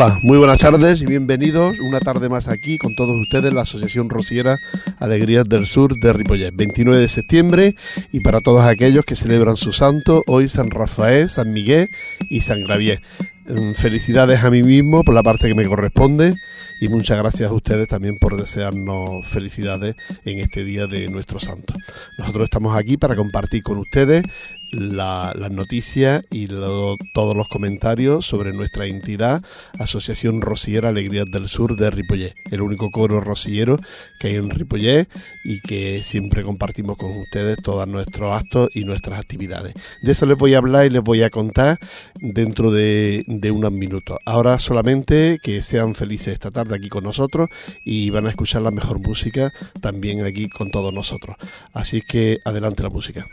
Hola, muy buenas tardes y bienvenidos una tarde más aquí con todos ustedes la Asociación Rociera Alegrías del Sur de Ripollet, 29 de septiembre y para todos aquellos que celebran su santo, hoy San Rafael, San Miguel y San Gravier. Mm, felicidades a mí mismo por la parte que me corresponde y muchas gracias a ustedes también por desearnos felicidades en este día de nuestro santo. Nosotros estamos aquí para compartir con ustedes las noticias y todos los comentarios sobre nuestra entidad, Asociación Rociera Alegrías del Sur de Ripollet, el único coro rociero que hay en Ripollet y que siempre compartimos con ustedes todos nuestros actos y nuestras actividades. De eso les voy a hablar y les voy a contar dentro de, de unos minutos. Ahora solamente que sean felices esta tarde aquí con nosotros y van a escuchar la mejor música también aquí con todos nosotros. Así que adelante la música.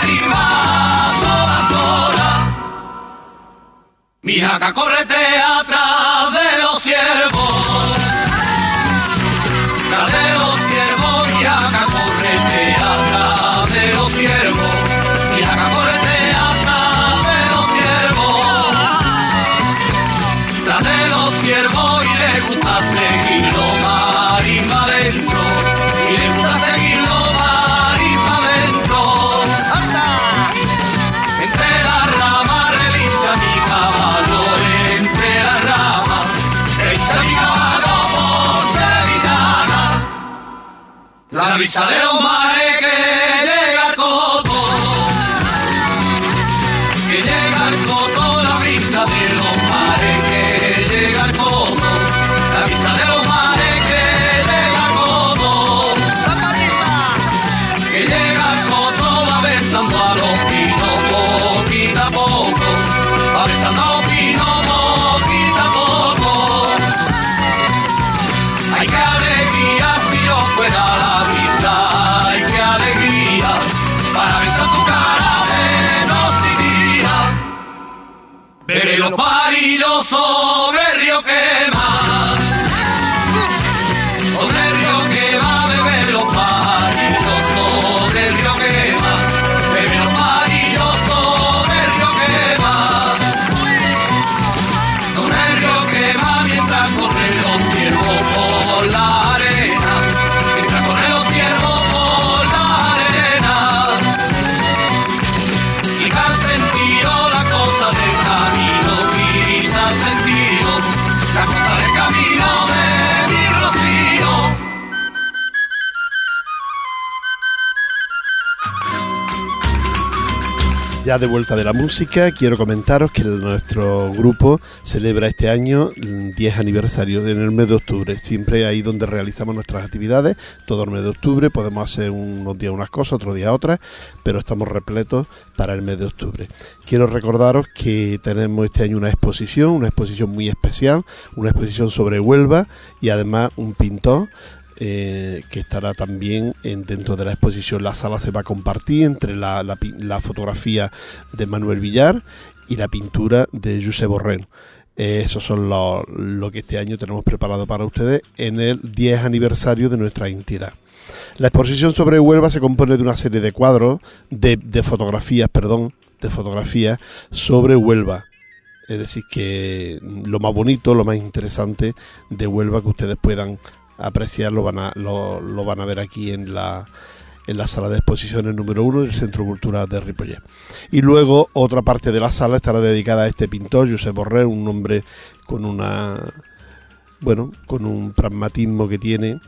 tarima a todas horas. Mi jaca correte atrás. La brisa Alpha! Ya de vuelta de la música, quiero comentaros que nuestro grupo celebra este año el 10 aniversario en el mes de octubre. Siempre ahí donde realizamos nuestras actividades, todo el mes de octubre. Podemos hacer unos días unas cosas, otros días otras, pero estamos repletos para el mes de octubre. Quiero recordaros que tenemos este año una exposición, una exposición muy especial, una exposición sobre Huelva y además un pintor eh, que estará también en- dentro de la exposición. La sala se va a compartir entre la, la fotografía de Manuel Villar y la pintura de Josep Borrell. Eh, esos son lo, lo que este año tenemos preparado para ustedes en el 10 aniversario de nuestra entidad. La exposición sobre Huelva se compone de una serie de cuadros, de, de fotografías, perdón, de fotografías sobre Huelva. Es decir, que lo más bonito, lo más interesante de Huelva que ustedes puedan apreciar lo van a, lo, lo van a ver aquí en la, en la sala de exposiciones número uno del Centro Cultural de Ripollet. Y luego otra parte de la sala estará dedicada a este pintor, Josep Borrell, un hombre con una bueno, con un pragmatismo que tiene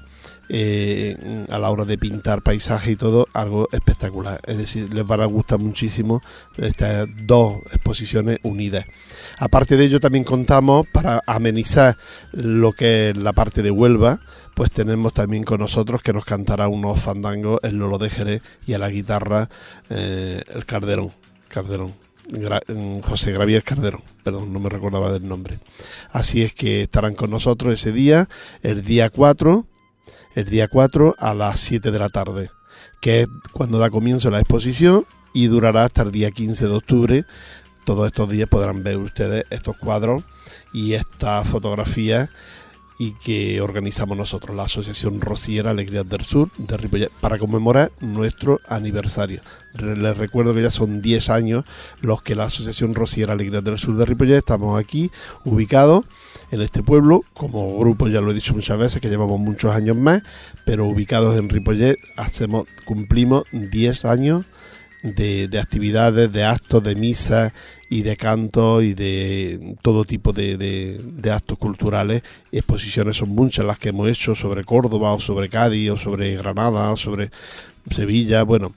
eh, a la hora de pintar paisaje y todo, algo espectacular. Es decir, les van a gustar muchísimo estas dos exposiciones unidas. Aparte de ello, también contamos para amenizar lo que es la parte de Huelva, pues tenemos también con nosotros que nos cantará unos fandangos el Lolo de Jerez y a la guitarra eh, el. Calderón. Gra- mm, José Gravier Calderón, perdón, no me recordaba del nombre. Así es que estarán con nosotros ese día, el día 4, el día 4 a las 7 de la tarde, que es cuando da comienzo la exposición y durará hasta el día 15 de octubre. Todos estos días podrán ver ustedes estos cuadros y estas fotografías y que organizamos nosotros, la Asociación Rociera Alegrías del Sur de Ripollet, para conmemorar nuestro aniversario. Les recuerdo que ya son 10 años los que la Asociación Rociera Alegrías del Sur de Ripollet estamos aquí ubicados en este pueblo, como grupo ya lo he dicho muchas veces, que llevamos muchos años más, pero ubicados en Ripollet hacemos, cumplimos 10 años de, de actividades, de actos, de misas y de cantos y de todo tipo de, de- de actos culturales. Exposiciones son muchas las que hemos hecho sobre Córdoba o sobre Cádiz o sobre Granada o sobre Sevilla. Bueno,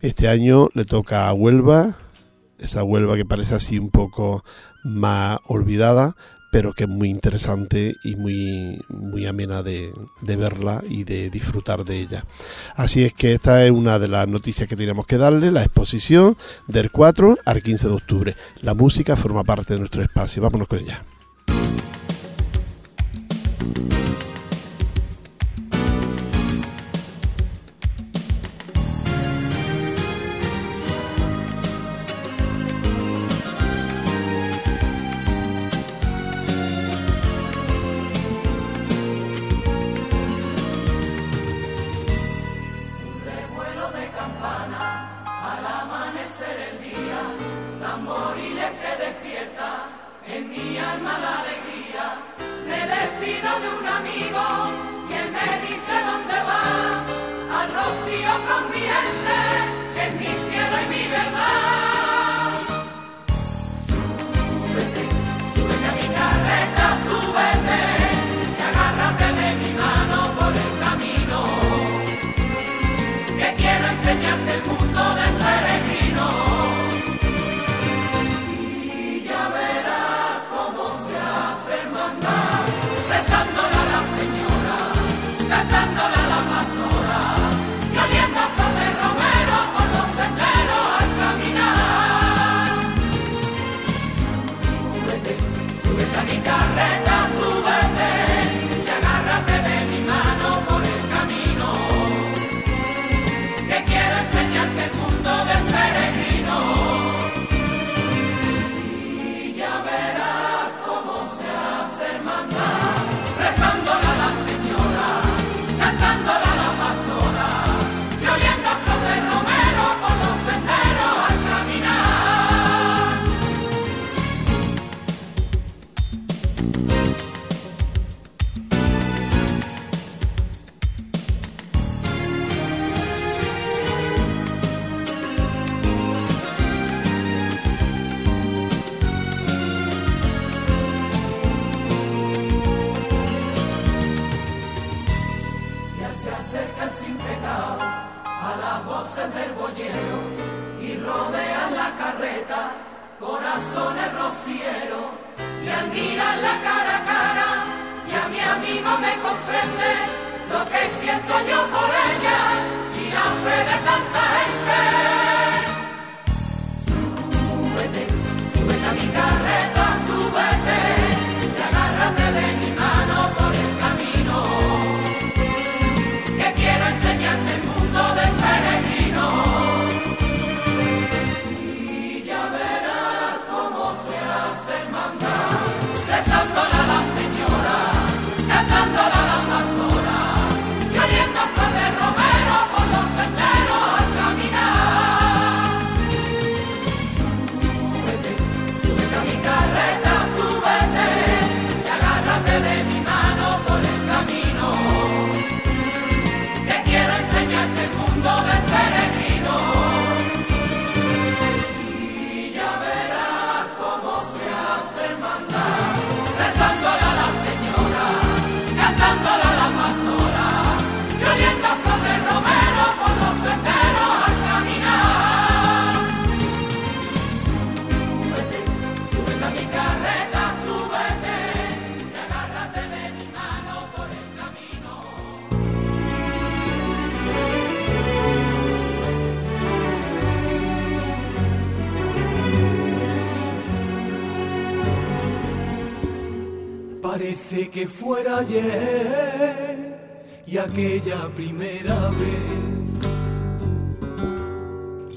este año le toca a Huelva, esa Huelva que parece así un poco más olvidada, pero que es muy interesante y muy, muy amena de, de verla y de disfrutar de ella. Así es que esta es una de las noticias que tenemos que darle, la exposición del 4 al 15 de octubre. La música forma parte de nuestro espacio. Vámonos con ella. de un amigo y él me dice dónde va, al rocío con que fuera ayer y aquella primera vez.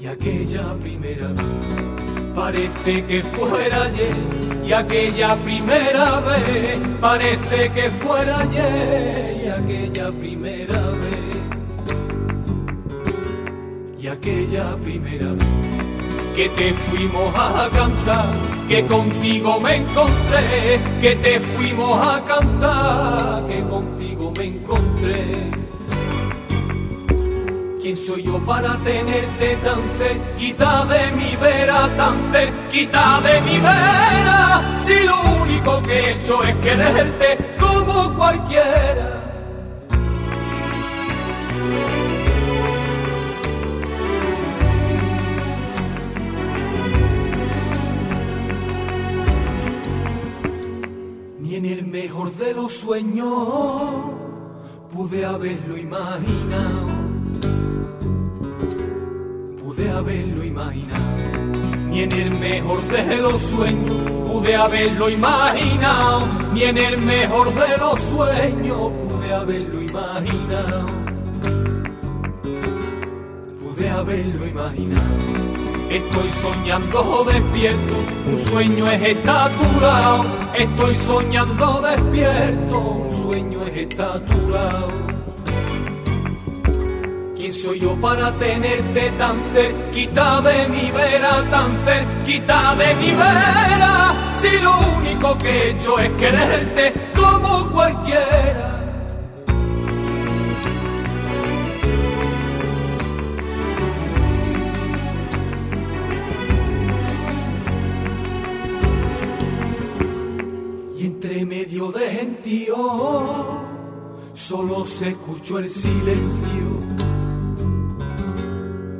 Y aquella primera vez. Parece que fuera ayer y aquella primera vez. Parece que fuera ayer y aquella primera vez. Y aquella primera vez que te fuimos a cantar, que contigo me encontré, que te fuimos a cantar, que contigo me encontré. ¿Quién soy yo para tenerte tan cerquita de mi vera, tan cerquita de mi vera? Si lo único que he hecho es quererte como cualquiera. De los sueños pude haberlo imaginado. Pude haberlo imaginado. Ni en el mejor de los sueños pude haberlo imaginado. Ni en el mejor de los sueños pude haberlo imaginado. Pude haberlo imaginado. Estoy soñando despierto, un sueño es estar a tu lado. Estoy soñando despierto, un sueño es estar a tu lado. ¿Quién soy yo para tenerte tan cerquita de mi vera, tan cerquita de mi vera? Si lo único que he hecho es quererte como cualquiera. De gentío solo se escuchó el silencio.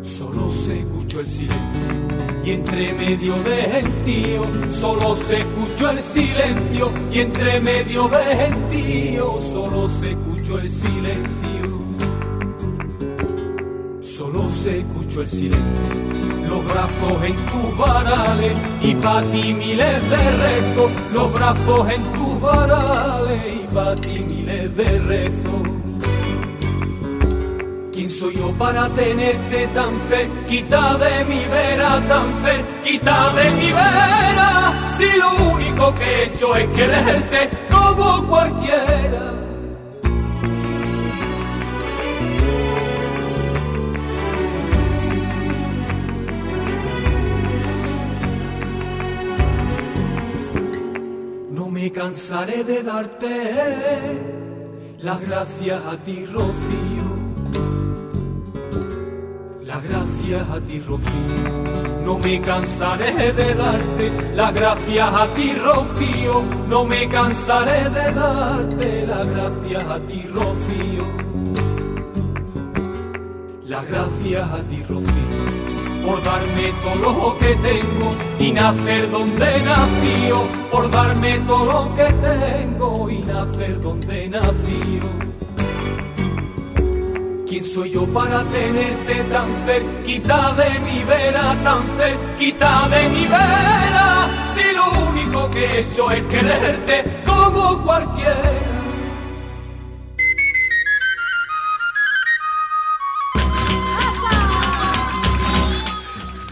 Solo se escuchó el silencio. Y entre medio de gentío solo se escuchó el silencio. Y entre medio de gentío solo se escuchó el silencio. Solo se escuchó el silencio los brazos en tus varales y pa' ti miles de rezos, los brazos en tus y pa' ti miles de rezos. ¿Quién soy yo para tenerte tan cerquita de mi vera, tan cerquita de mi vera? Si lo único que he hecho es quererte como cualquiera. Cansaré de darte las gracias a ti, Rocío. Las gracias a ti, Rocío. No me cansaré de darte las gracias a ti, Rocío. No me cansaré de darte las gracias a ti, Rocío. Las gracias a ti, Rocío. Por darme todo lo que tengo y nacer donde nació, por darme todo lo que tengo y nacer donde nació. ¿Quién soy yo para tenerte tan cerquita de mi vera, tan cerquita de mi vera? Si lo único que he hecho es quererte como cualquiera.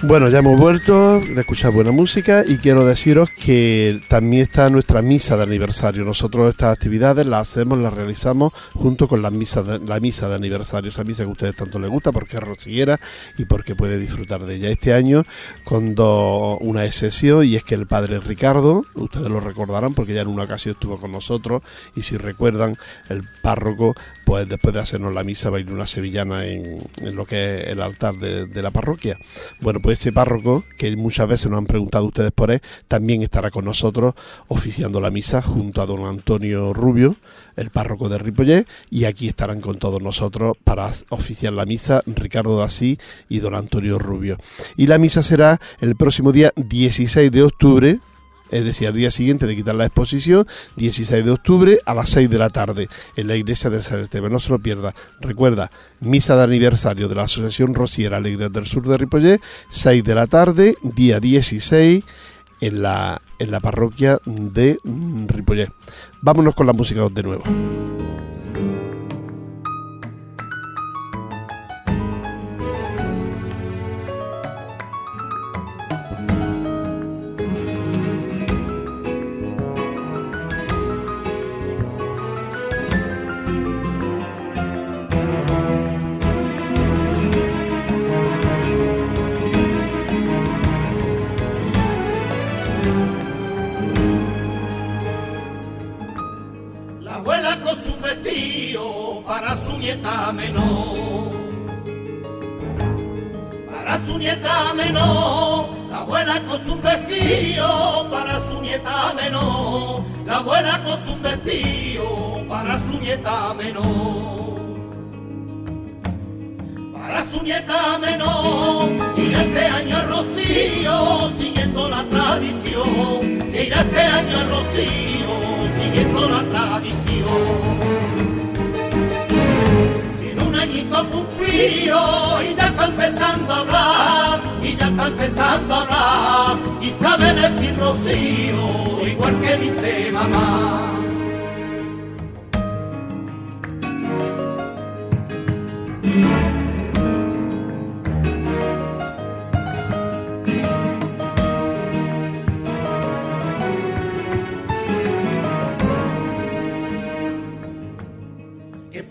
Bueno, ya hemos vuelto de escuchar buena música y quiero deciros que también está nuestra misa de aniversario. Nosotros estas actividades las hacemos, las realizamos junto con la misa de, la misa de aniversario, esa misa que a ustedes tanto les gusta porque es rosillera y porque puede disfrutar de ella. Este año con dos, una excepción y es que el padre Ricardo, ustedes lo recordarán porque ya en una ocasión estuvo con nosotros y si recuerdan el párroco, pues después de hacernos la misa ir una sevillana en, en lo que es el altar de, de la parroquia. Bueno, pues ese párroco, que muchas veces nos han preguntado ustedes por él, también estará con nosotros oficiando la misa junto a don Antonio Rubio, el párroco de Ripollet, y aquí estarán con todos nosotros para oficiar la misa Ricardo Dasí y don Antonio Rubio. Y la misa será el próximo día 16 de octubre, es decir, al día siguiente de quitar la exposición, 16 de octubre a las 6 de la tarde, en la iglesia del San Esteban. No se lo pierda. Recuerda, misa de aniversario de la Asociación Rociera Alegres del Sur de Ripollet, 6 de la tarde, día 16, en la, en la parroquia de Ripollet. Vámonos con la música de nuevo. Menor. Para su nieta menor. La abuela con su vestido para su nieta menor. La abuela con su vestido para su nieta menor. Para su nieta menor. Y este año Rocío siguiendo la tradición. Irá este año Rocío siguiendo la tradición. Añito cumplido y ya está empezando a hablar, y ya está empezando a hablar, y sabe decir Rocío, igual que dice mamá.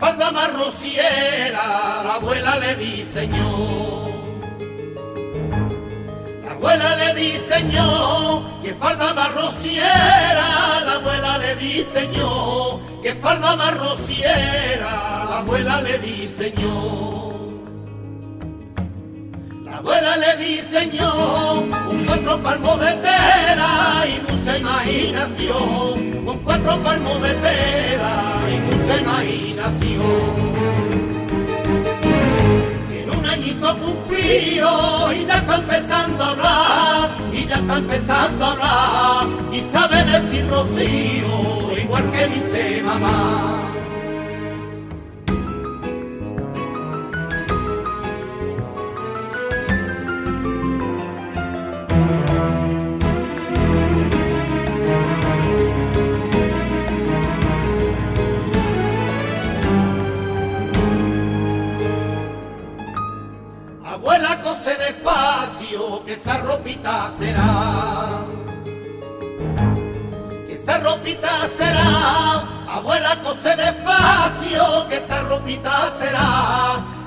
Falda más la abuela le diseñó. La abuela le diseñó que falda más la abuela le diseñó que falda más la abuela le diseñó. La abuela le diseñó un cuatro palmos de tela y mucha imaginación, con cuatro palmos de tela y mucha imaginación. Tiene un añito cumplido y ya está empezando a hablar, y ya está empezando a hablar, y sabe decir Rocío, igual que dice mamá.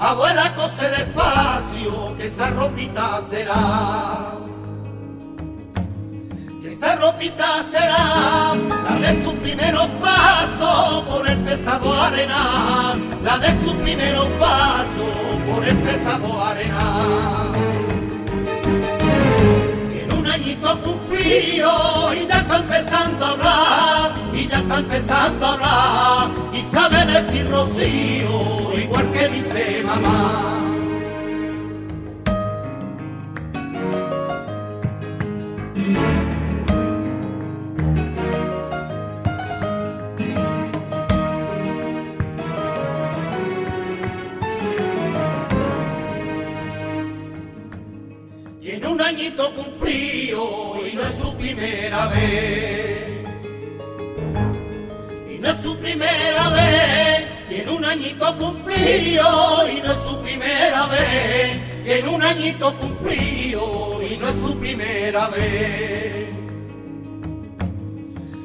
Abuela cose despacio, que esa ropita será. Que esa ropita será la de sus primeros pasos por el pesado arena, la de sus primeros pasos por el pesado arena. Tiene un añito cumplido y ya está empezando a hablar, ya está empezando a hablar y sabe decir Rocío, igual que dice mamá. Y en un añito cumplió y no es su primera vez primera vez, tiene un añito cumplido y no es su primera vez. Tiene un añito cumplido y no es su primera vez.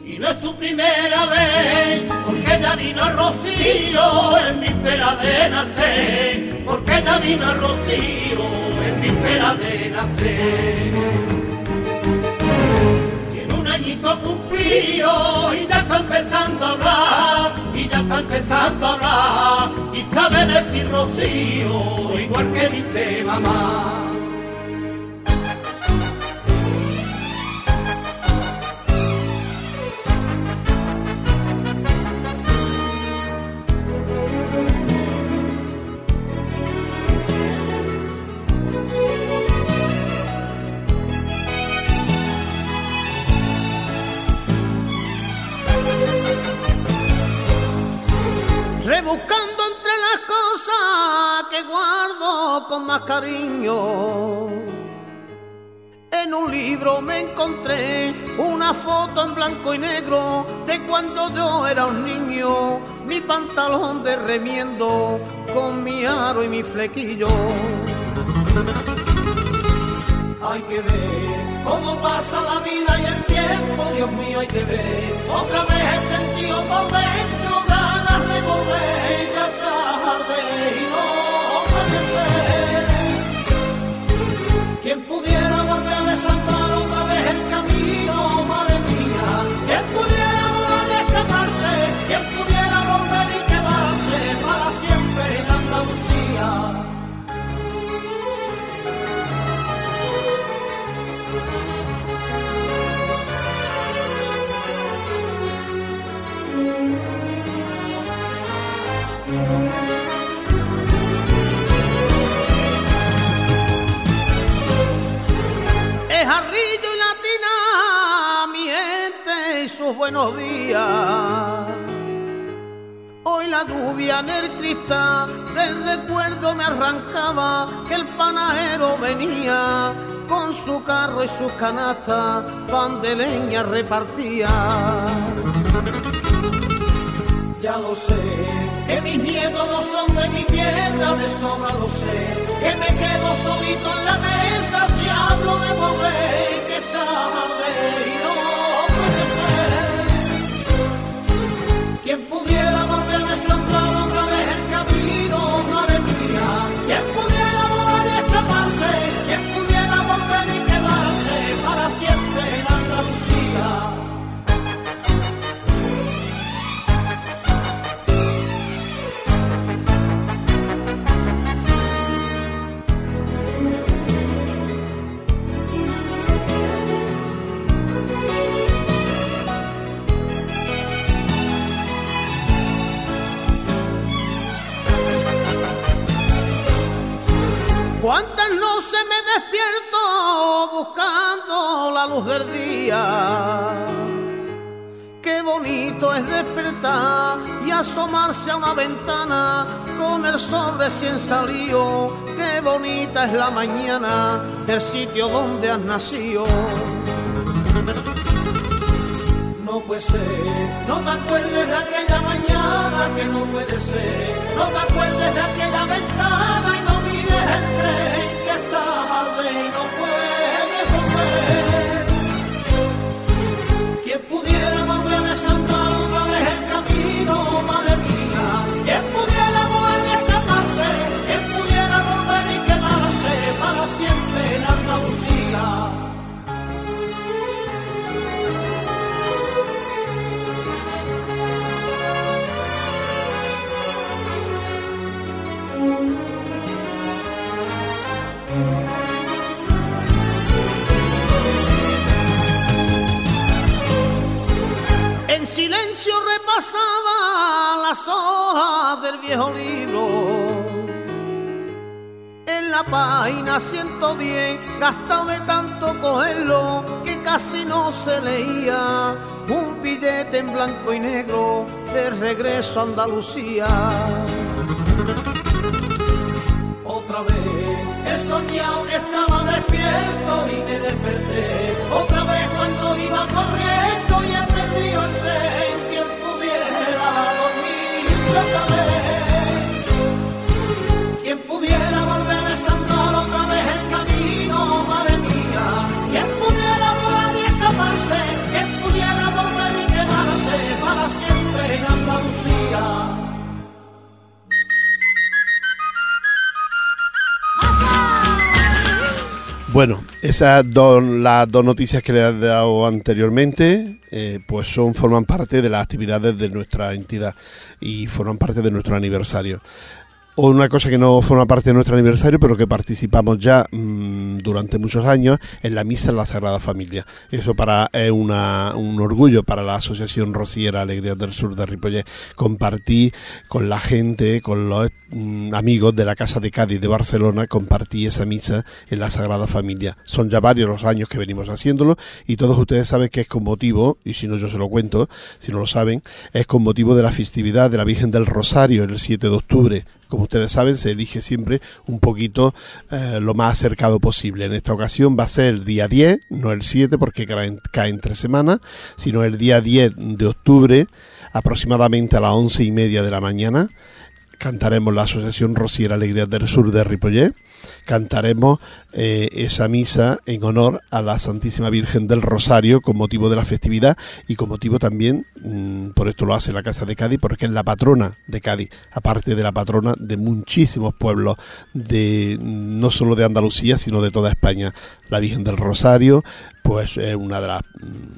Y no es su primera vez, porque ella vino Rocío en víspera de nacer, porque ella vino Rocío en víspera de nacer. Añito cumplido y ya está empezando a hablar, y ya está empezando a hablar, y sabe decir Rocío, igual que dice mamá. Rebuscando entre las cosas que guardo con más cariño. En un libro me encontré una foto en blanco y negro de cuando yo era un niño, mi pantalón de remiendo con mi aro y mi flequillo. Hay que ver cómo pasa la vida y el tiempo, Dios mío, hay que ver. Otra vez he sentido por dentro ah buenos días. Hoy la lluvia en cristal del recuerdo me arrancaba que el panadero venía con su carro y sus canastas, pan de leña repartía. Ya lo sé, que mis nietos no son de mi tierra, de sobra lo sé, que me quedo solito en la mesa si hablo de volver, la luz del día? Qué bonito es despertar y asomarse a una ventana con el sol recién salido. Qué bonita es la mañana del sitio donde has nacido. No puede ser, no te acuerdes de aquella mañana que no puede ser, no te acuerdes de aquella ventana y no mires el tren que está tarde y no puedes poder. Las hojas del viejo libro. En la página 110, gastado de tanto cogerlo, que casi no se leía. Un billete en blanco y negro de regreso a Andalucía. Otra vez he soñado que estaba de despierto y me desperté. Otra vez cuando iba corriendo Bueno, esas dos, las dos noticias que le he dado anteriormente, eh, pues son forman parte de las actividades de nuestra entidad y forman parte de nuestro aniversario. O una cosa que no forma parte de nuestro aniversario, pero que participamos ya mm, durante muchos años, en la misa en la Sagrada Familia. Eso para es una- un orgullo para la Asociación Rociera Alegrías del Sur de Ripollet. Compartí con la gente, con los mm, amigos de la Casa de Cádiz de Barcelona, compartí esa misa en la Sagrada Familia. Son ya varios los años que venimos haciéndolo y todos ustedes saben que es con motivo, y si no yo se lo cuento, si no lo saben, es con motivo de la festividad de la Virgen del Rosario el 7 de octubre. Como ustedes saben, se elige siempre un poquito eh, lo más acercado posible. En esta ocasión va a ser el día 10, no el 7 porque cae, en- cae entre semanas, sino el día 10 de octubre, aproximadamente a las once y media de la mañana. Cantaremos la Asociación Rociera Alegrías del Sur de Ripollet. Cantaremos eh, esa misa en honor a la Santísima Virgen del Rosario con motivo de la festividad y con motivo también, mm, por esto lo hace la Casa de Cádiz, porque es la patrona de Cádiz, aparte de la patrona de muchísimos pueblos, de mm, no solo de Andalucía, sino de toda España. La Virgen del Rosario, pues es una de las,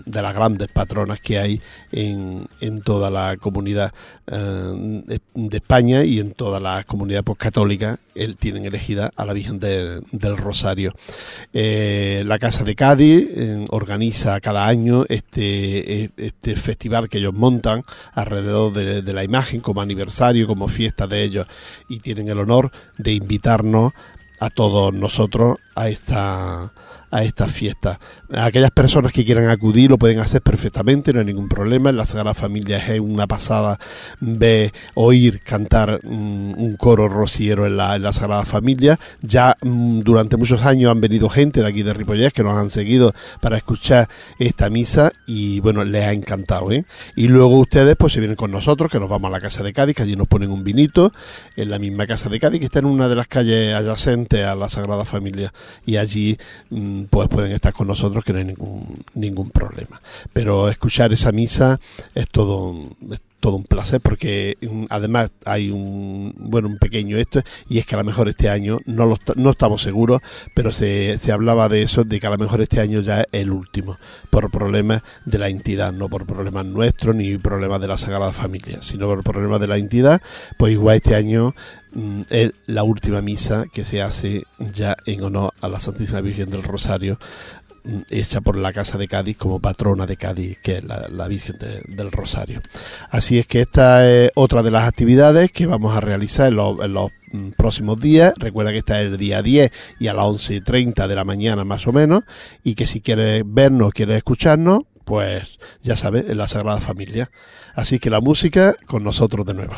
de las grandes patronas que hay en, en toda la comunidad eh, de, España y en todas las comunidades pues, católicas tienen elegida a la Virgen del- Rosario. Eh, la Casa de Cádiz eh, organiza cada año este, eh, este festival que ellos montan alrededor de, de la imagen como aniversario, como fiesta de ellos y tienen el honor de invitarnos a todos nosotros a esta a esta fiesta. Aquellas personas que quieran acudir lo pueden hacer perfectamente, no hay ningún problema. En la Sagrada Familia es una pasada ver, oír cantar mm, un coro rociero en la, en la Sagrada Familia. Ya mm, durante muchos años han venido gente de aquí de Ripollés que nos han seguido para escuchar esta misa y bueno, les ha encantado. ¿eh? Y luego ustedes pues se vienen con nosotros, que nos vamos a la Casa de Cádiz, que allí nos ponen un vinito en la misma Casa de Cádiz, que está en una de las calles adyacentes a la Sagrada Familia. Y allí mm, pues pueden estar con nosotros que no hay ningún, ningún problema. Pero escuchar esa misa es todo, todo un placer porque mm, además hay un bueno un pequeño esto y es que a lo mejor este año no lo no estamos seguros pero se, se hablaba de eso de que a lo mejor este año ya es el último por problemas de la entidad no por problemas nuestros ni problemas de la Sagrada Familia sino por problemas de la entidad. Pues igual este año mm, es la última misa que se hace ya en honor a la Santísima Virgen del Rosario hecha por la Casa de Cádiz como patrona de Cádiz, que es la, Virgen de- del Rosario. Así es que esta es otra de las actividades que vamos a realizar en los, en los, mm, próximos días. Recuerda que está el día 10 y a las 11.30 de la mañana más o menos, y que si quieres vernos, quieres escucharnos, pues ya sabes, en la Sagrada Familia. Así que la música con nosotros de nuevo.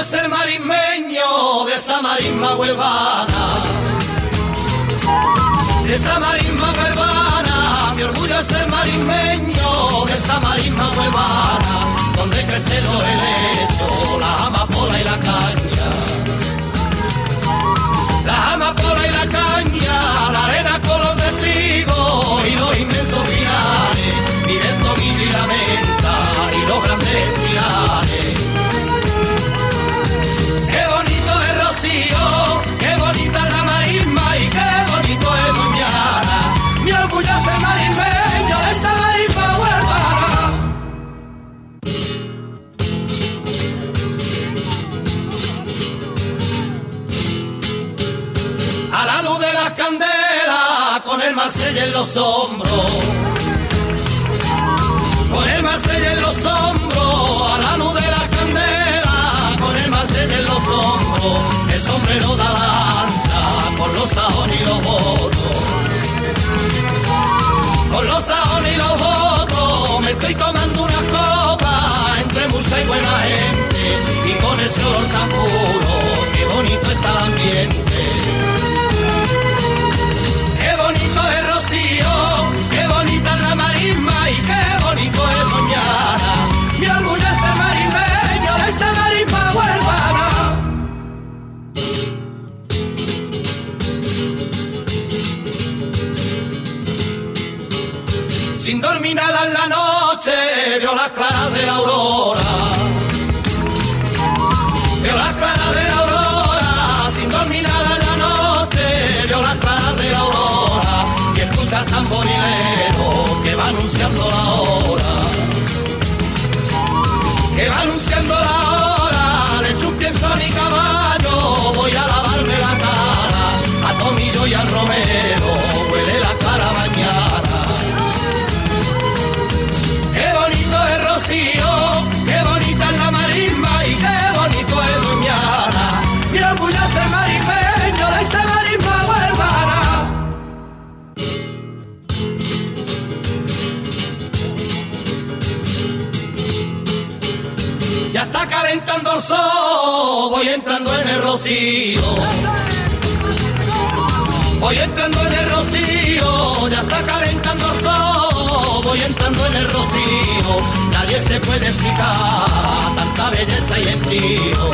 Es ser marismeño de esa marisma huelvana. De esa marisma huelvana, mi orgullo es ser marismeño de esa marisma huelvana, donde crecen los helechos, la amapola y la caña. La amapola y la caña, los hombros, con el Marsella en los hombros, a la luz de la candela, con el Marsella en los hombros, el sombrero da la ancha, con los sajones y los votos, con los sajones y los votos, me estoy tomando una copa entre mucha y buena gente, y con ese olor tan puro, qué bonito está el ambiente. Ya está calentando el sol, voy entrando en el rocío. Voy entrando en el rocío, ya está calentando el sol, voy entrando en el rocío, nadie se puede explicar tanta belleza y envío.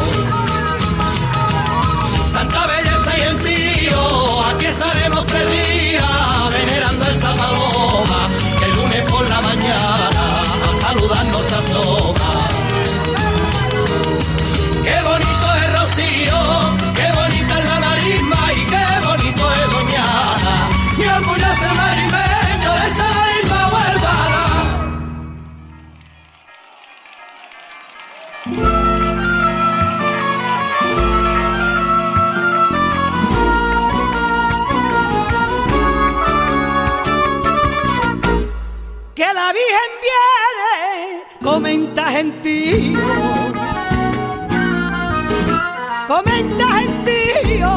Tanta belleza y envío, aquí estaremos tres días venerando esa paloma, que el lunes por la mañana a saludarnos asoma. Comenta gentío. Comenta gentío,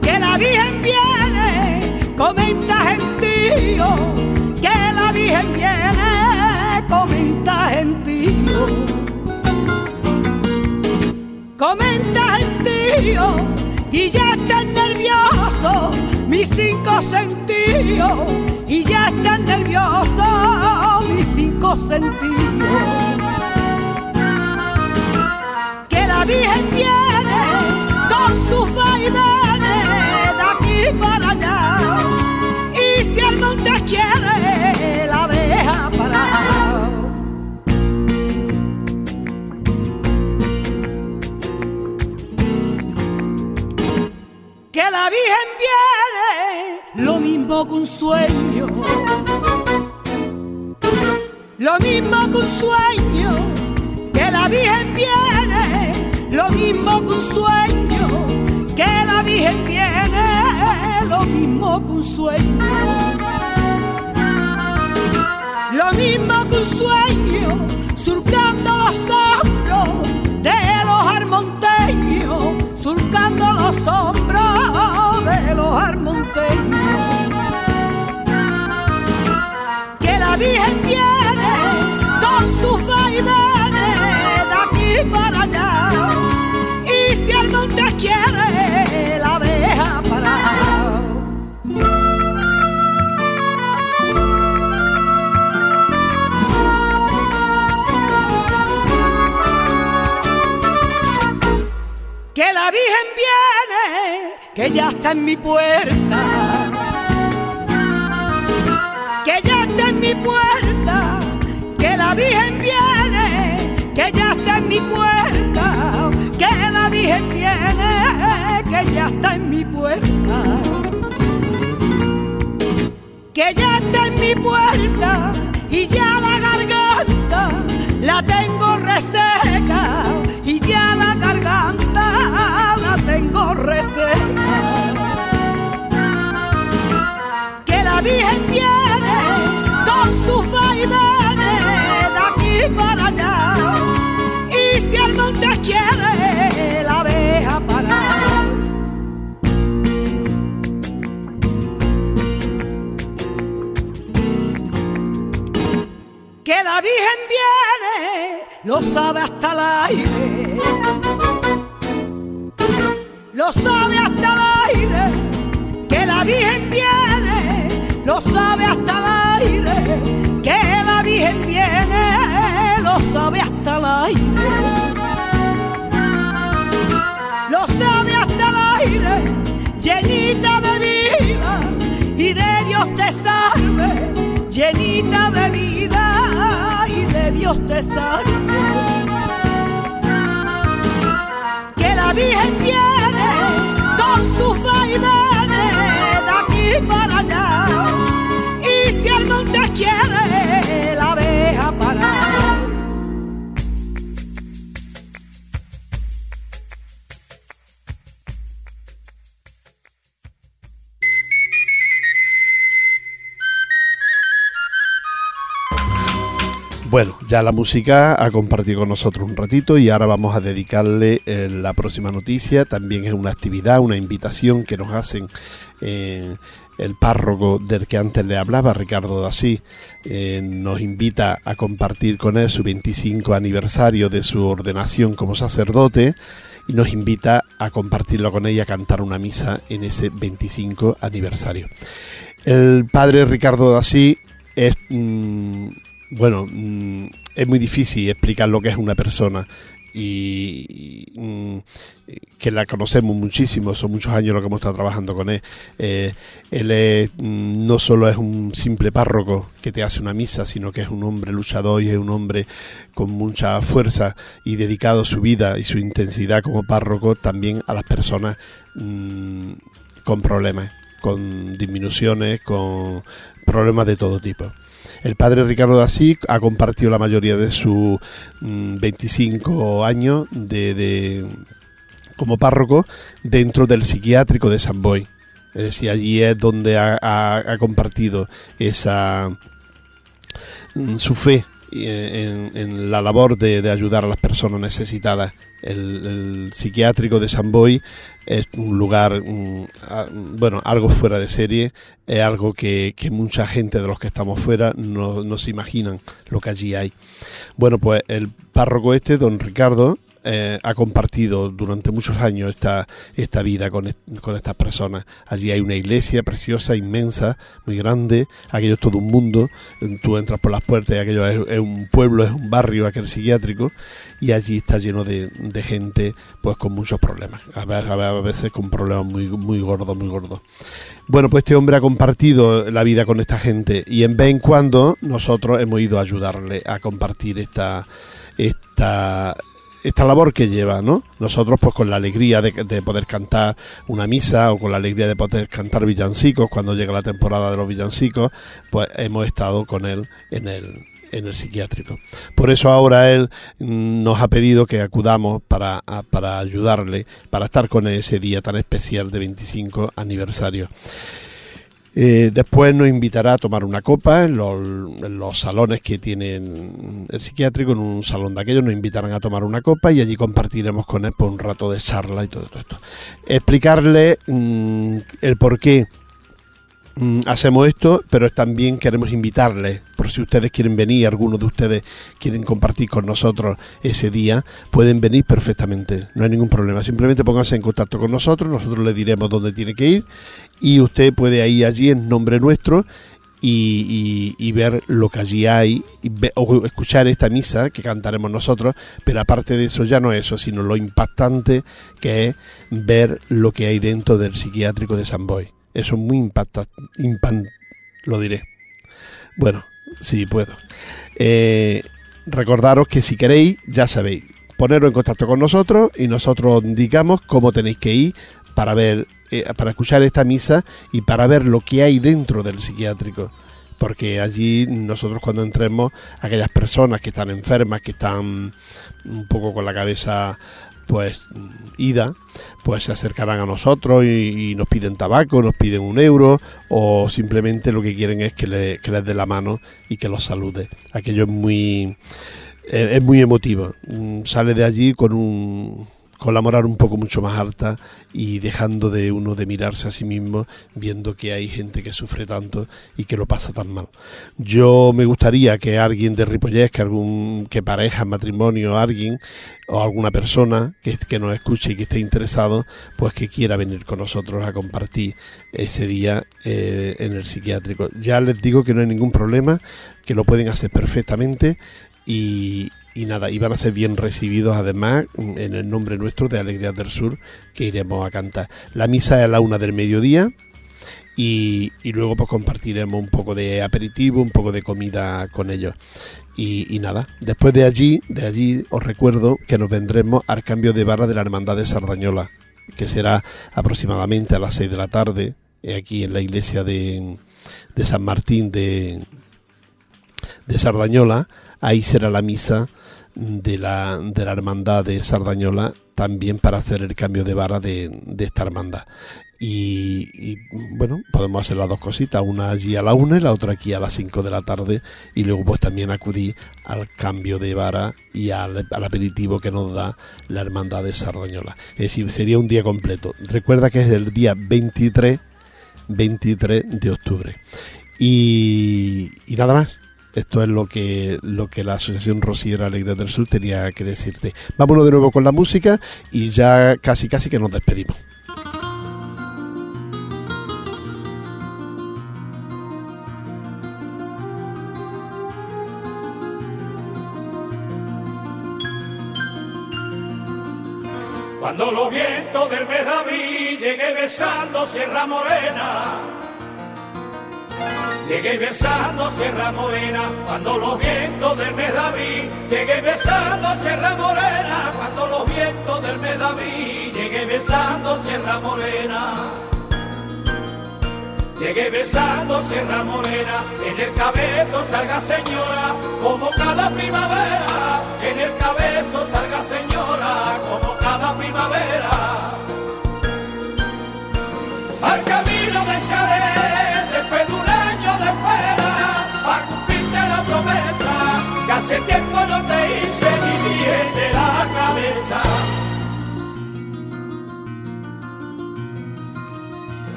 que la Virgen viene, comenta gentío, que la Virgen viene, comenta gentío. Comenta gentío, y ya están nerviosos mis cinco sentidos, y ya están nerviosos mis cinco que la Virgen viene con sus vaivenes de aquí para allá. Y si el monte quiere, la deja parar. Que la Virgen viene lo mismo que un sueño. Lo mismo que un sueño, que la Virgen viene, lo mismo que un sueño, que la Virgen viene, lo mismo que un sueño. Lo mismo que un sueño, que ya está en mi puerta. Que ya está en mi puerta, que la Virgen viene, que ya está en mi puerta, que la Virgen viene, que ya está en mi puerta, que ya está en mi puerta. Y ya la garganta quiere, la deja parar. Que la Virgen viene lo sabe hasta el aire. Lo sabe hasta el aire, que la Virgen viene, lo sabe hasta el aire, que la Virgen viene, lo sabe hasta el aire. Llenita de vida, y de Dios te salve. Que la Virgen Bueno, ya la música ha compartido con nosotros un ratito y ahora vamos a dedicarle eh, la próxima noticia. También es una actividad, una invitación que nos hacen eh, el párroco del que antes le hablaba, Ricardo Dasí. eh, nos invita a compartir con él su 25 aniversario de su ordenación como sacerdote y nos invita a compartirlo con ella, a cantar una misa en ese 25 aniversario. El padre Ricardo Dasí es, mm, bueno, mm, es muy difícil explicar lo que es una persona y, mm, que la conocemos muchísimo, son muchos años lo que hemos estado trabajando con él. Eh, él es, mm, no solo es un simple párroco que te hace una misa, sino que es un hombre luchador y es un hombre con mucha fuerza y dedicado su vida y su intensidad como párroco también a las personas con problemas, con disminuciones, con problemas de todo tipo. El padre Ricardo de Asís ha compartido la mayoría de sus mm, 25 años de, de- como párroco dentro del psiquiátrico de San Boy. Es decir, allí es donde ha, ha- compartido esa mm, su fe en, la labor de, de ayudar a las personas necesitadas. El, psiquiátrico de San Boy es un lugar, bueno, algo fuera de serie, es algo que, que mucha gente de los que estamos fuera no, no se imaginan lo que allí hay. Bueno, pues el párroco este, don Ricardo, eh, ha compartido durante muchos años esta, esta vida con, con estas personas. Allí hay una iglesia preciosa, inmensa, muy grande, aquello es todo un mundo, tú entras por las puertas y aquello es, un pueblo, es un barrio, aquel psiquiátrico, y allí está lleno de, gente pues con muchos problemas, a veces con problemas muy, muy gordos, muy gordos. Bueno, pues este hombre ha compartido la vida con esta gente. Y en vez en cuando nosotros hemos ido a ayudarle a compartir esta, esta, esta labor que lleva, ¿no? Nosotros pues con la alegría de, de poder cantar una misa o con la alegría de poder cantar villancicos cuando llega la temporada de los villancicos, pues hemos estado con él en el, en el psiquiátrico. Por eso ahora él mm, nos ha pedido que acudamos para, para ayudarle, para estar con ese día tan especial de 25 aniversario. Eh, después nos invitará a tomar una copa en los, salones que tienen el psiquiátrico, en un salón de aquellos nos invitarán a tomar una copa y allí compartiremos con él por un rato de charla y todo, esto. Explicarle mm, el por qué hacemos esto, pero también queremos invitarles, por si ustedes quieren venir, algunos de ustedes quieren compartir con nosotros ese día, pueden venir perfectamente, no hay ningún problema. Simplemente pónganse en contacto con nosotros, nosotros le diremos dónde tiene que ir y usted puede ir allí en nombre nuestro y, y- ver lo que allí hay y ve- o escuchar esta misa que cantaremos nosotros, pero aparte de eso ya no eso, sino lo impactante que es ver lo que hay dentro del psiquiátrico de San Boy. Eso es muy impactante, lo diré. Bueno, si puedo. Eh, recordaros que si queréis, ya sabéis, poneros en contacto con nosotros y nosotros os indicamos cómo tenéis que ir para ver, eh, para escuchar esta misa y para ver lo que hay dentro del psiquiátrico. Porque allí nosotros cuando entremos, aquellas personas que están enfermas, que están un poco con la cabeza pues ida, pues se acercarán a nosotros y, nos piden tabaco, nos piden un euro o simplemente lo que quieren es que, le- que les dé la mano y que los salude. Aquello es muy, eh, es muy emotivo. Mm, Sale de allí con un, con la moral un poco mucho más alta y dejando de uno de mirarse a sí mismo, viendo que hay gente que sufre tanto y que lo pasa tan mal. Yo me gustaría que alguien de Ripollés, que algún que pareja, matrimonio, alguien o alguna persona que, que nos escuche y que esté interesado, pues que quiera venir con nosotros a compartir ese día eh, en el psiquiátrico. Ya les digo que no hay ningún problema, que lo pueden hacer perfectamente y, y nada, y van a ser bien recibidos además en el nombre nuestro de Alegrías del Sur que iremos cantar. La misa a la una del mediodía y, luego pues compartiremos un poco de aperitivo, un poco de comida con ellos. Y, nada, después de allí, de allí os recuerdo que nos vendremos al cambio de barra de la Hermandad de Sardañola, que será aproximadamente a las 6 de la tarde, eh, aquí en la iglesia de, de San Martín de, de Sardañola. Ahí será la misa de la, de la hermandad de Sardañola también para hacer el cambio de vara de, de esta hermandad. Y, y, bueno, podemos hacer las dos cositas, una allí a la una y la otra aquí a las 5 de la tarde y luego pues también acudir al cambio de vara y al, al aperitivo que nos da la hermandad de Sardañola. Es decir, sería un día completo. Recuerda que es el día 23, 23 de octubre. Y, y nada más. Esto es lo que, lo que la Asociación Rosiera Alegre del Sur tenía que decirte. Vámonos de nuevo con la música y ya casi casi que nos despedimos. Cuando los vientos del mes de abril llegué besando Sierra Morena. Llegué besando Sierra Morena cuando los vientos del mes. Llegué besando Sierra Morena cuando los vientos del mes. Llegué besando Sierra Morena. Llegué besando Sierra Morena, en el cabezo salga señora, como cada primavera,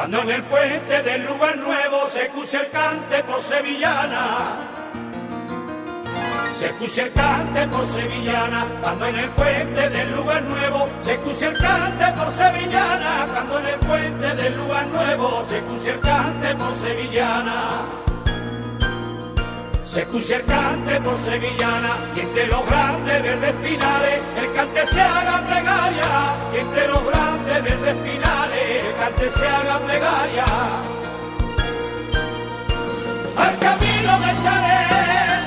Cuando en el puente del lugar nuevo se escucha el cante por sevillana. Se escucha el cante por sevillana. Cuando en el puente del lugar nuevo se escucha el cante por sevillana. Cuando en el puente del lugar nuevo se escucha el cante por sevillana. Se escucha el cante por sevillana y entre los grandes verdes pinares el cante se haga plegaria y entre los grandes verdes pinares cante se haga plegaria. Al camino me echaré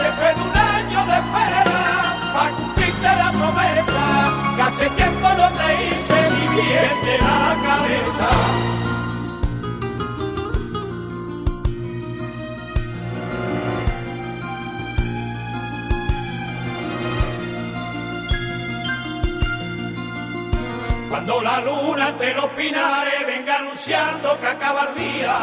después de un año de espera para cumplirte la promesa que hace tiempo no te hice ni bien de la cabeza. Cuando la luna entre los pinares venga anunciando que acaba el día.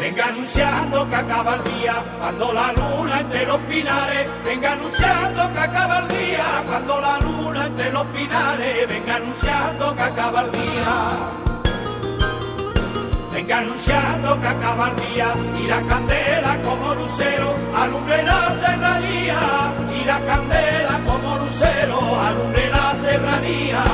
Venga anunciando que acaba el día. Cuando la luna entre los pinares venga anunciando que acaba día. Cuando la luna entre los pinares venga anunciando que acaba el día. Venga anunciando que acaba el día y la candela como lucero alumbre la serranía y la candela como lucero alumbre la serranía.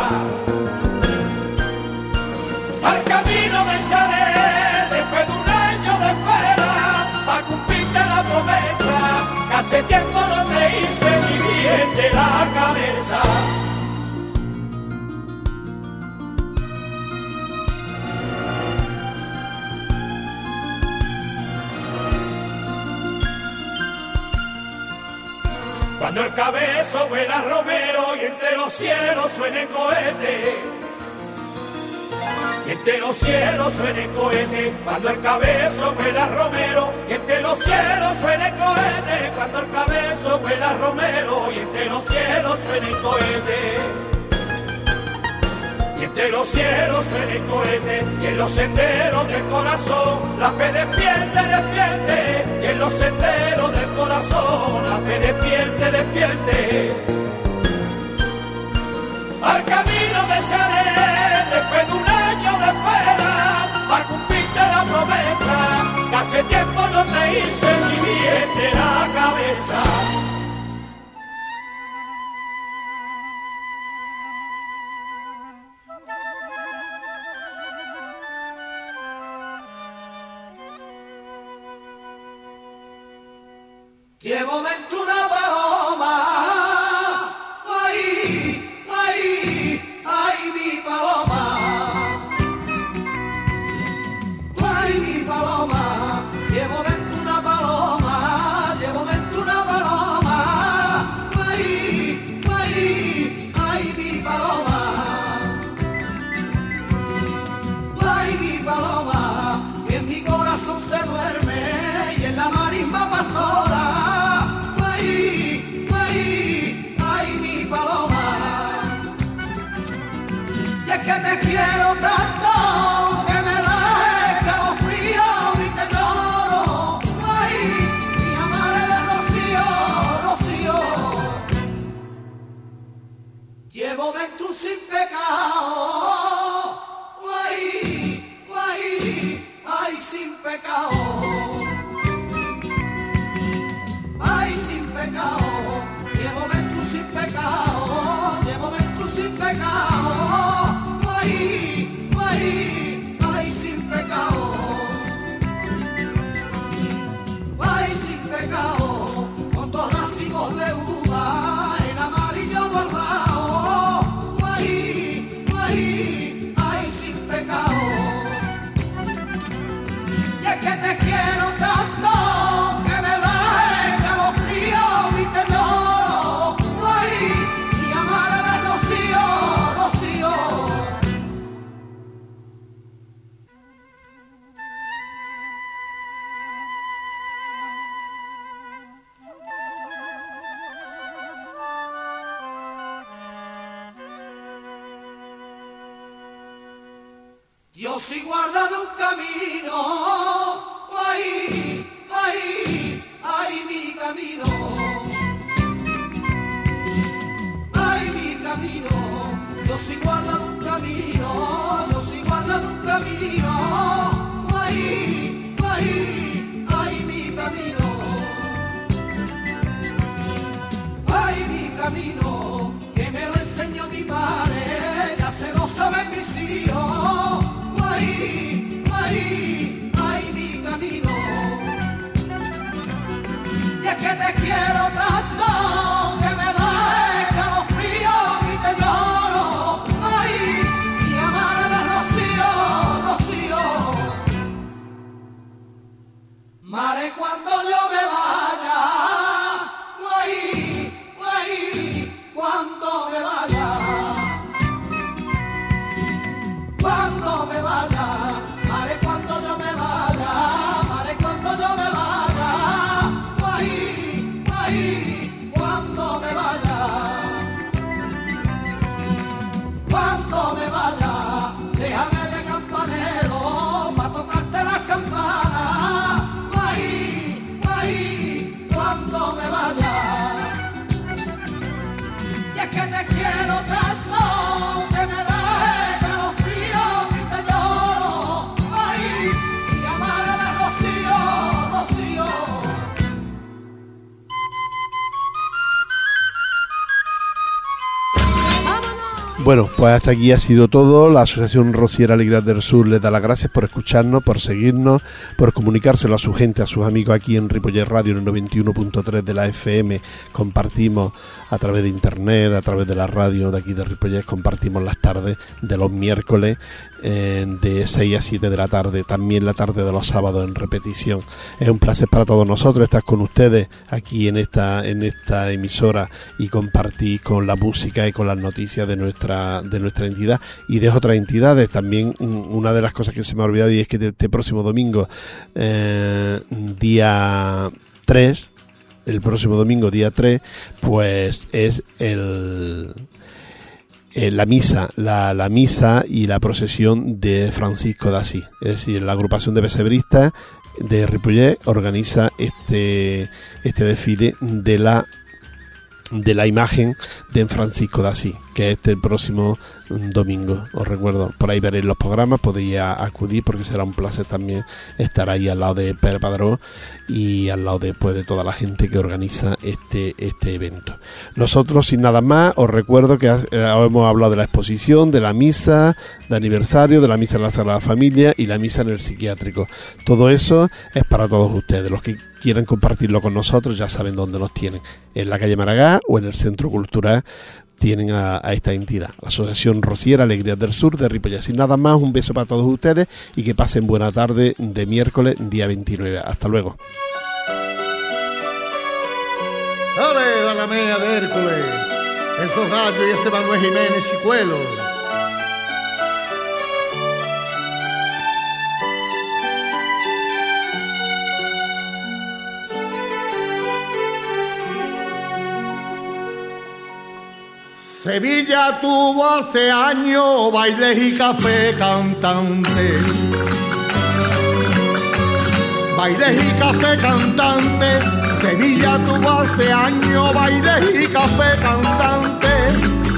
Al camino me echaré después de un año de espera para cumplirte la promesa que hace tiempo no te hice ni bien de la cabeza. Cuando el cabezo vuela Romero y entre los cielos suene cohete. Y entre los cielos suene cohete. Cuando el cabezo vuela Romero y entre los cielos suene cohete. Cuando el cabezo vuela Romero y entre los cielos suene cohete. Y entre los cielos el cohete y en los senderos del corazón la fe despierte, despierte y en los senderos del corazón la fe despierte, despierte al camino me después de un año de espera para cumplirte la promesa que hace tiempo no te hice ni bien de la cabeza. Llevo dentro camino, que me lo enseñó mi padre, ya se lo saben mis hijos. Ay, ay, ay, mi camino. Y es que te quiero tanto Bueno, pues hasta aquí ha sido todo. La Asociación Rociera Alegría del Sur les da las gracias por escucharnos, por seguirnos, por comunicárselo a su gente, a sus amigos aquí en Ripollet Radio en el 91.3 de la FM. Compartimos a través de internet, a través de la radio de aquí de Ripollet, compartimos las tardes de los miércoles eh, de 6 a 7 de la tarde, también la tarde de los sábados en repetición. Es un placer para todos nosotros estar con ustedes aquí en esta, en esta emisora y compartir con la música y con las noticias de nuestra, de nuestra entidad y de otras entidades. También mm, una de las cosas que se me ha olvidado y es que este próximo domingo, eh, día 3, el próximo domingo, día 3, pues es el eh, la misa, la, la misa y la procesión de Francisco de Asís. Es decir, la agrupación de pesebristas de Ripollet organiza este, este desfile de la de la imagen de Francisco de Asís, que es este próximo domingo. Os recuerdo, por ahí veréis los programas, podéis acudir porque será un placer también estar ahí al lado de Pere Padrón y al lado después de toda la gente que organiza este, este evento. Nosotros, sin nada más, os recuerdo que eh, hemos hablado de la exposición, de la misa, de aniversario, de la misa en la Sagrada Familia y la misa en el psiquiátrico. Todo eso es para todos ustedes. Los que quieran compartirlo con nosotros ya saben dónde nos tienen. En la calle Maragá o en el Centro Cultural tienen a, esta entidad, la Asociación Rociera Alegrías del Sur de Ripollet. Sin nada más, un beso para todos ustedes y que pasen buena tarde de miércoles, día 29. Hasta luego. Sevilla tuvo hace años bailes y café cantante. Bailes y café cantante, Sevilla tuvo hace años bailes y café cantante.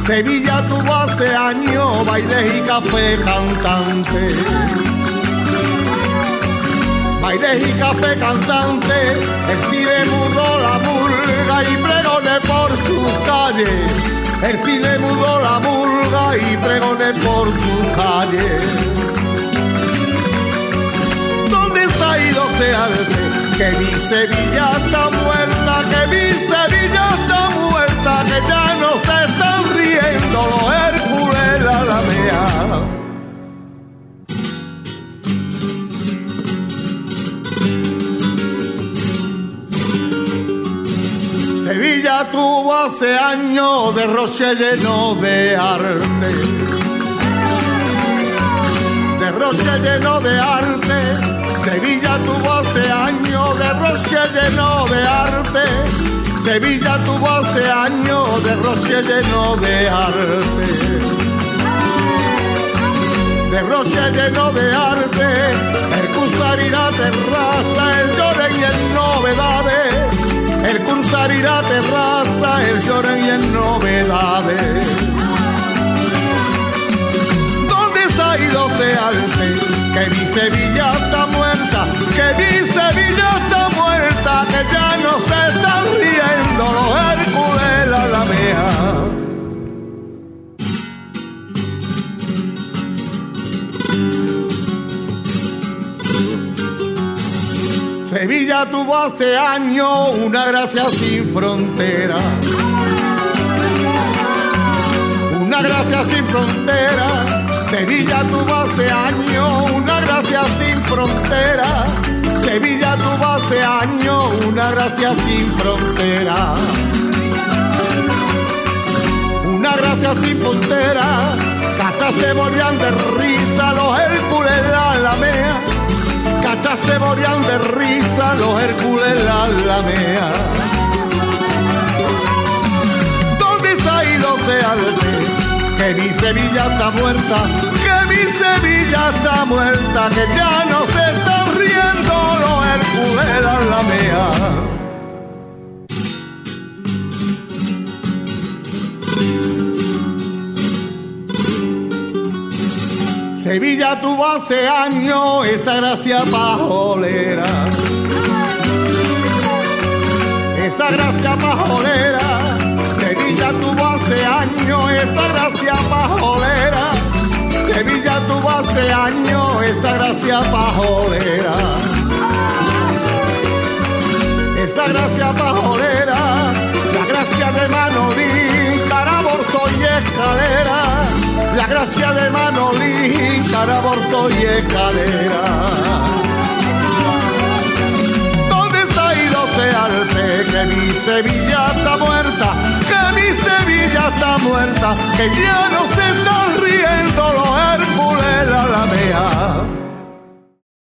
Sevilla tuvo hace años bailes y café cantante. Bailes y café cantante, el cine mudó la murga y pregoné por sus calles. El cine mudó la murga y pregoné por sus calles. ¿Dónde está ido arte? Que mi Sevilla está muerta, que mi Sevilla está muerta, que ya no se están riendo los Hércules la Alamea. Sevilla tuvo hace años de roche lleno de arte de roche lleno de arte. Sevilla tuvo hace años de roche lleno de arte. Sevilla tuvo hace años de roche lleno de arte. De roche lleno de arte, el cursar irá terraza, el lloren y el novedades. El cursar irá terraza, el lloren y el novedades. ¿Dónde ha ido ese arte? Que mi Sevilla está muerta, que mi Sevilla está muerta, que ya no se están riendo los Hércules la Alamea. Sevilla tuvo hace años una gracia sin frontera. Una gracia sin frontera. Sevilla tuvo hace años una gracia sin frontera. Sevilla tuvo hace años una gracia sin frontera. Una gracia sin frontera. Hasta se morían de risa los Hércules la Alamea. Se morían de risa los Hércules la Alamea. ¿Dónde ha ido arte? Que mi Sevilla está muerta, que mi Sevilla está muerta, que ya no se están riendo los Hércules la Alamea. Sevilla tuvo hace años esa gracia pajolera. Esa gracia pajolera. Sevilla tuvo hace años esa gracia pajolera. Sevilla tuvo hace años esa gracia pajolera. Esa gracia pajolera, la gracia de y escalera, la gracia de Manolín, aborto y escalera. ¿Dónde está Idote Alpe? Que mi Sevilla está muerta, que mi Sevilla está muerta, que ya no se están riendo los Hércules la mea.